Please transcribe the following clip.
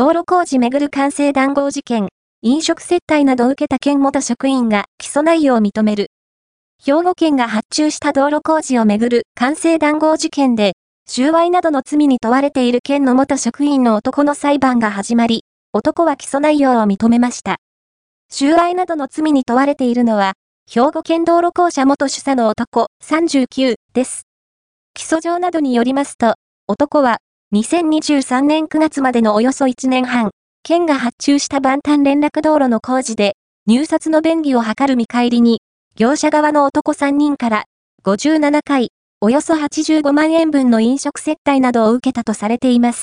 道路工事めぐる完成談合事件、飲食接待などを受けた県元職員が起訴内容を認める。兵庫県が発注した道路工事をめぐる完成談合事件で、収賄などの罪に問われている県の元職員の男の裁判が始まり、男は起訴内容を認めました。収賄などの罪に問われているのは、兵庫県道路公社元主査の男39です。起訴状などによりますと、男は2023年9月までのおよそ1年半、県が発注した万端連絡道路の工事で、入札の便宜を図る見返りに、業者側の男3人から57回、およそ85万円分の飲食接待などを受けたとされています。